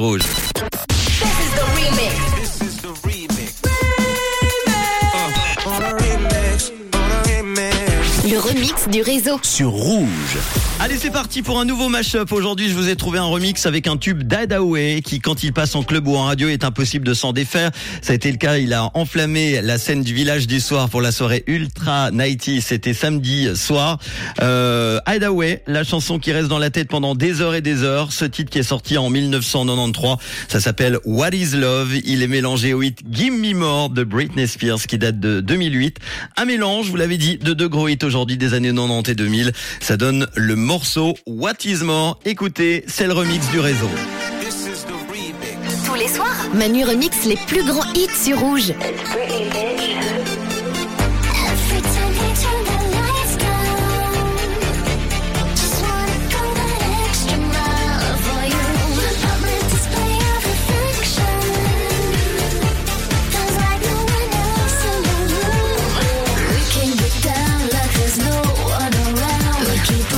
Rouge. Remix du réseau. sur Rouge. Allez, c'est parti pour un nouveau mashup. Aujourd'hui, je vous ai trouvé un remix avec un tube d'Adawe qui, quand il passe en club ou en radio, est impossible de s'en défaire. Ça a été le cas. Il a enflammé la scène du village du soir pour la soirée Ultra Nighty. C'était samedi soir. Euh, Hideaway, la chanson qui reste dans la tête pendant des heures et des heures. Ce titre qui est sorti en 1993. Ça s'appelle What is Love. Il est mélangé au hit Give Me More de Britney Spears qui date de 2008. Un mélange, vous l'avez dit, de deux gros hits aujourd'hui des années 90 et 2000. Ça donne le morceau What is More. Écoutez, c'est le remix du réseau. Tous les soirs, Manu remix les plus grands hits sur Rouge. Keep